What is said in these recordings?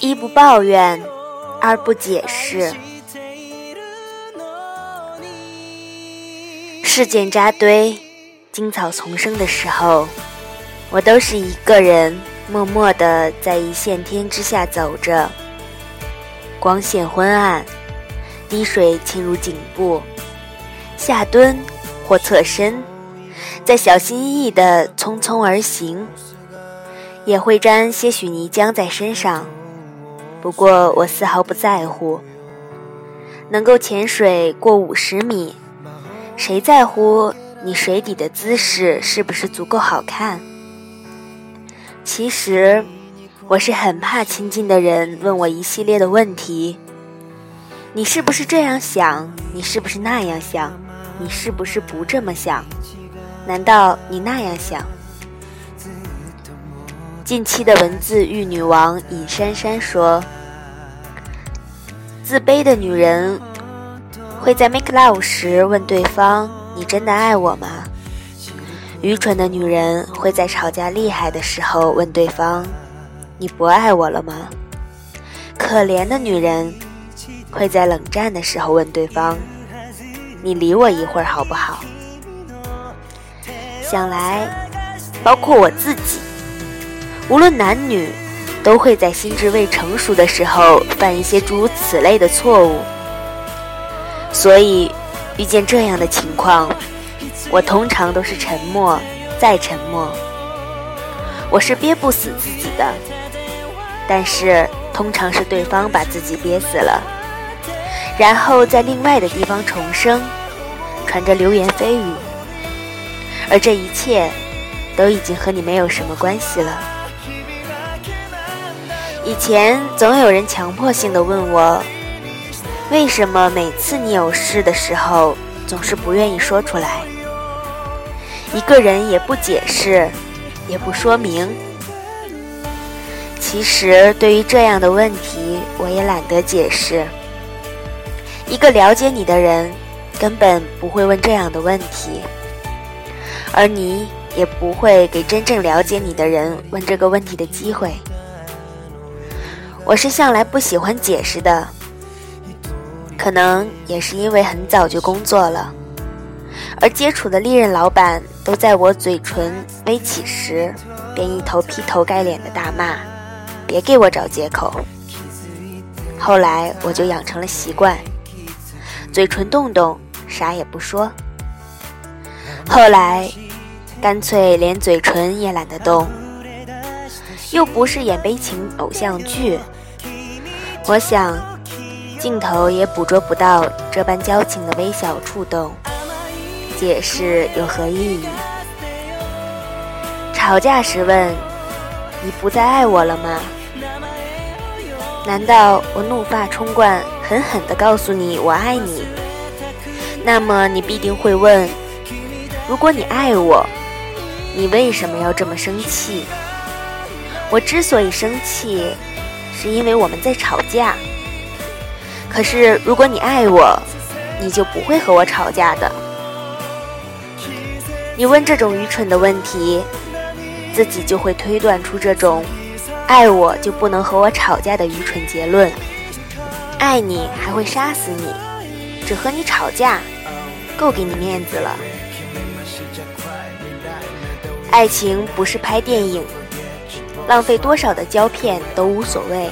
一不抱怨，二不解释。事件扎堆，荆草丛生的时候，我都是一个人，默默的在一线天之下走着。光线昏暗，滴水侵入颈部，下蹲或侧身，再小心翼翼地匆匆而行，也会沾些许泥浆在身上。不过我丝毫不在乎，能够潜水过五十米，谁在乎你水底的姿势是不是足够好看？其实，我是很怕亲近的人问我一系列的问题：你是不是这样想？你是不是那样想？你是不是不这么想？难道你那样想？近期的文字狱女王尹珊珊说。自卑的女人会在 make love 时问对方：“你真的爱我吗？”愚蠢的女人会在吵架厉害的时候问对方：“你不爱我了吗？”可怜的女人会在冷战的时候问对方：“你理我一会儿好不好？”想来，包括我自己，无论男女。都会在心智未成熟的时候犯一些诸如此类的错误，所以遇见这样的情况，我通常都是沉默再沉默。我是憋不死自己的，但是通常是对方把自己憋死了，然后在另外的地方重生，传着流言蜚语，而这一切都已经和你没有什么关系了。以前总有人强迫性的问我，为什么每次你有事的时候总是不愿意说出来，一个人也不解释，也不说明。其实对于这样的问题，我也懒得解释。一个了解你的人，根本不会问这样的问题，而你也不会给真正了解你的人问这个问题的机会。我是向来不喜欢解释的，可能也是因为很早就工作了，而接触的历任老板都在我嘴唇微起时，便一头劈头盖脸的大骂：“别给我找借口。”后来我就养成了习惯，嘴唇动动，啥也不说。后来，干脆连嘴唇也懒得动，又不是演悲情偶像剧。我想，镜头也捕捉不到这般交情的微小触动，解释有何意义？吵架时问：“你不再爱我了吗？”难道我怒发冲冠，狠狠地告诉你我爱你？那么你必定会问：如果你爱我，你为什么要这么生气？我之所以生气。是因为我们在吵架。可是，如果你爱我，你就不会和我吵架的。你问这种愚蠢的问题，自己就会推断出这种爱我就不能和我吵架的愚蠢结论。爱你还会杀死你，只和你吵架，够给你面子了。爱情不是拍电影。浪费多少的胶片都无所谓，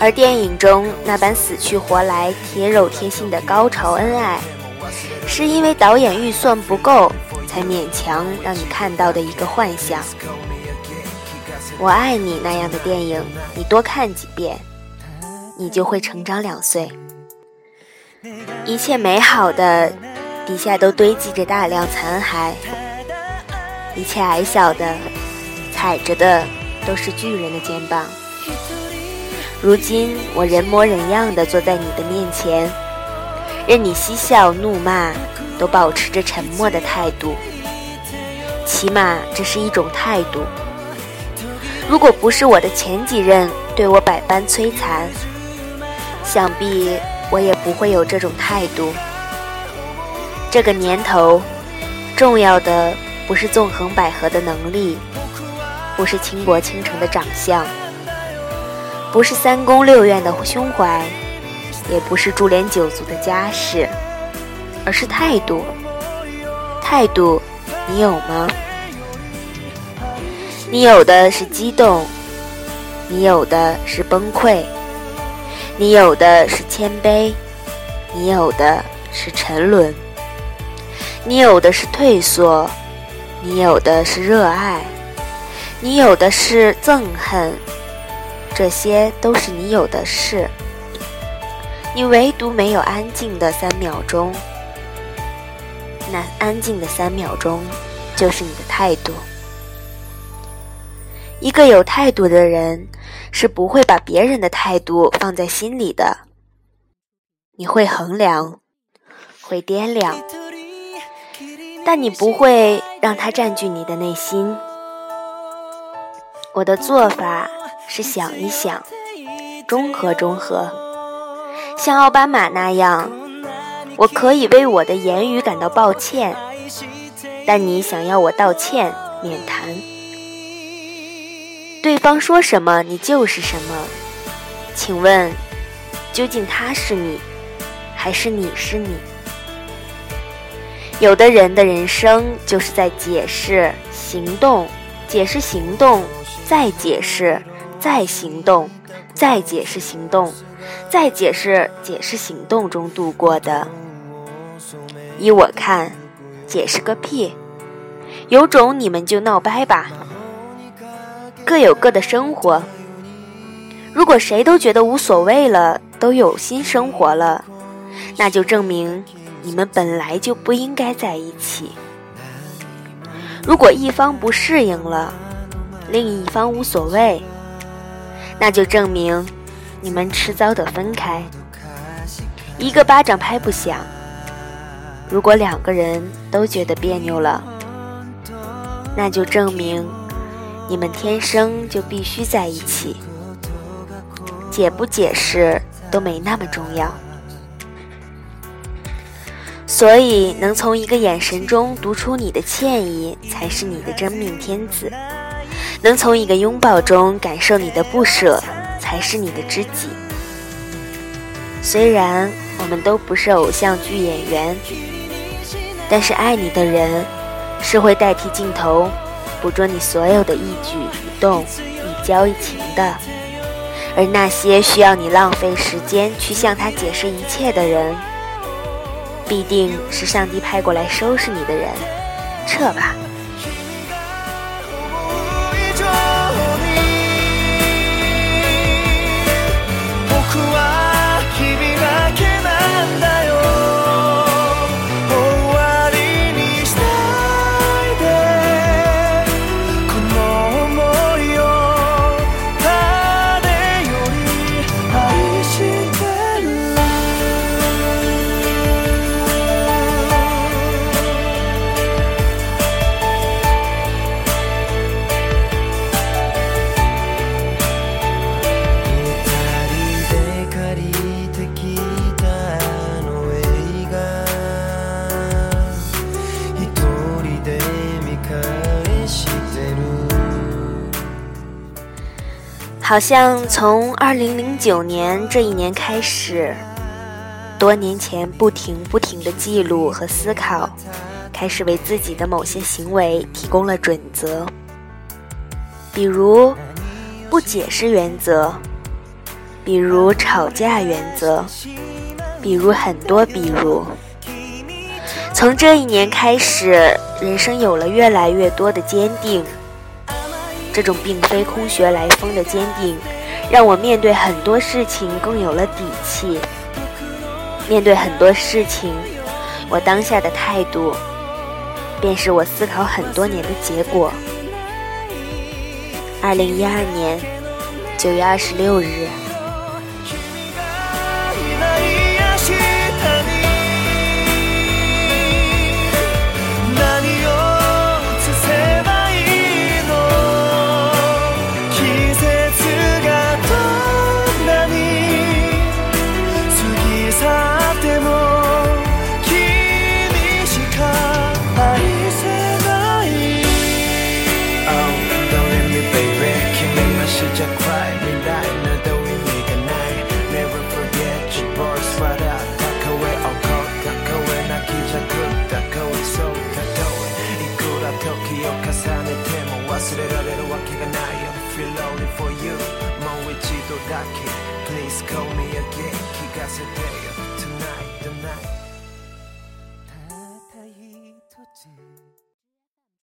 而电影中那般死去活来、贴肉贴心的高潮恩爱，是因为导演预算不够，才勉强让你看到的一个幻想。我爱你那样的电影，你多看几遍，你就会成长两岁。一切美好的底下都堆积着大量残骸，一切矮小的踩着的。都是巨人的肩膀。如今我人模人样的坐在你的面前，任你嬉笑怒骂，都保持着沉默的态度。起码这是一种态度。如果不是我的前几任对我百般摧残，想必我也不会有这种态度。这个年头，重要的不是纵横捭阖的能力，不是倾国倾城的长相，不是三宫六院的胸怀，也不是株连九族的家世，而是态度。态度，你有吗？你有的是激动，你有的是崩溃，你有的是谦卑，你有的是沉沦，你有的是退缩，你有的是热爱，你有的是憎恨，这些都是你有的事。你唯独没有安静的三秒钟。那安静的三秒钟，就是你的态度。一个有态度的人，是不会把别人的态度放在心里的。你会衡量，会掂量，但你不会让它占据你的内心。我的做法是想一想，中和中和，像奥巴马那样。我可以为我的言语感到抱歉，但你想要我道歉，免谈。对方说什么，你就是什么。请问，究竟他是你，还是你是你？有的人的人生就是在解释、行动、解释、行动，再解释、再行动、再解释、行动、再解释、解释、行动中度过的。依我看，解释个屁！有种你们就闹掰吧，各有各的生活。如果谁都觉得无所谓了，都有新生活了，那就证明你们本来就不应该在一起。如果一方不适应了，另一方无所谓，那就证明你们迟早得分开。一个巴掌拍不响。如果两个人都觉得别扭了，那就证明你们天生就必须在一起。解不解释都没那么重要。所以，能从一个眼神中读出你的歉意，才是你的真命天子；能从一个拥抱中感受你的不舍，才是你的知己。虽然我们都不是偶像剧演员。但是爱你的人，是会代替镜头捕捉你所有的一举一动、一交一情的。而那些需要你浪费时间去向他解释一切的人，必定是上帝派过来收拾你的人。撤吧。好像从二零零九年这一年开始，多年前不停不停的记录和思考，开始为自己的某些行为提供了准则，比如不解释原则，比如吵架原则，比如很多比如。从这一年开始，人生有了越来越多的坚定。这种并非空穴来风的坚定，让我面对很多事情更有了底气。面对很多事情，我当下的态度，便是我思考很多年的结果。二零一二年九月二十六日。call me again. He got a day tonight, the